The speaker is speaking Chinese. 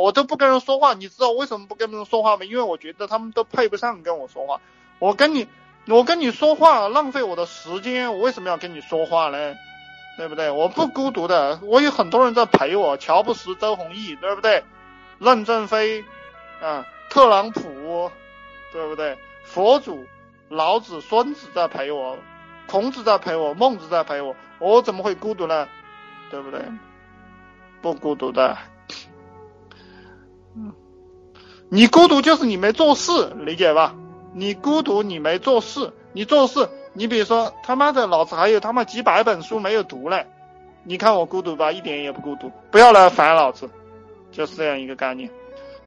我都不跟人说话。你知道为什么不跟人说话吗？因为我觉得他们都配不上跟我说话。我跟你，我跟你说话浪费我的时间，我为什么要跟你说话呢？对不对？我不孤独的，我有很多人在陪我，乔布斯、周鸿祎，对不对？任正非，啊，特朗普，对不对？佛祖、老子、孙子在陪我，孔子在陪我，孟子在陪我，我怎么会孤独呢？对不对？不孤独的。嗯，你孤独就是你没做事，理解吧？你孤独，你没做事，你做事。你比如说，他妈的，老子还有他妈几百本书没有读嘞，你看我孤独吧？一点也不孤独，不要来烦老子，就是这样一个概念。